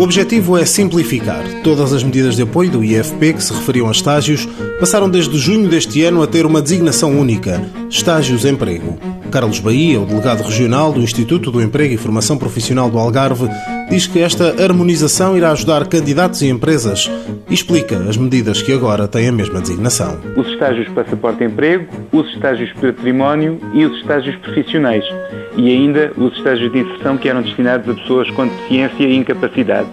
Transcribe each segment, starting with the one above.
O objetivo é simplificar. Todas as medidas de apoio do IFP que se referiam a estágios passaram desde junho deste ano a ter uma designação única: Estágios Emprego. Carlos Bahia, o delegado regional do Instituto do Emprego e Formação Profissional do Algarve, diz que esta harmonização irá ajudar candidatos e empresas e explica as medidas que agora têm a mesma designação. Os estágios passaporte emprego, os estágios património e os estágios profissionais e ainda os estágios de inserção que eram destinados a pessoas com deficiência e incapacidade.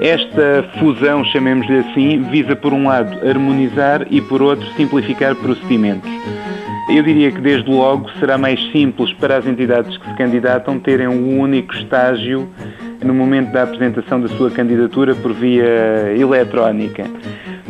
Esta fusão, chamemos-lhe assim, visa por um lado harmonizar e por outro simplificar procedimentos. Eu diria que desde logo será mais simples para as entidades que se candidatam terem um único estágio no momento da apresentação da sua candidatura por via eletrónica.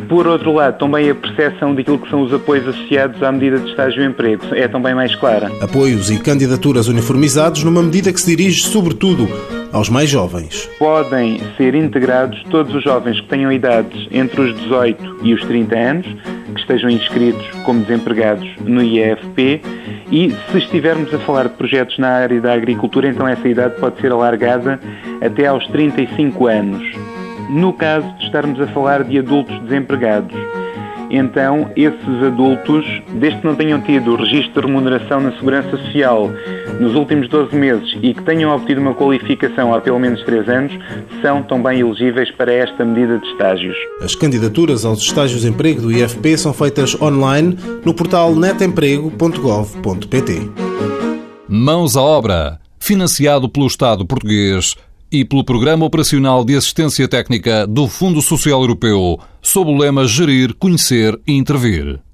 Por outro lado, também a percepção daquilo que são os apoios associados à medida de estágio e emprego é também mais clara. Apoios e candidaturas uniformizados numa medida que se dirige, sobretudo, aos mais jovens. Podem ser integrados todos os jovens que tenham idades entre os 18 e os 30 anos, que estejam inscritos como desempregados no IEFP e se estivermos a falar de projetos na área da agricultura, então essa idade pode ser alargada até aos 35 anos. No caso de estarmos a falar de adultos desempregados, então esses adultos, desde que não tenham tido o registro de remuneração na Segurança Social nos últimos 12 meses e que tenham obtido uma qualificação há pelo menos 3 anos, são também elegíveis para esta medida de estágios. As candidaturas aos estágios de emprego do IFP são feitas online no portal netemprego.gov.pt. Mãos à obra, financiado pelo Estado português e pelo Programa Operacional de Assistência Técnica do Fundo Social Europeu, sob o lema Gerir, Conhecer e Intervir.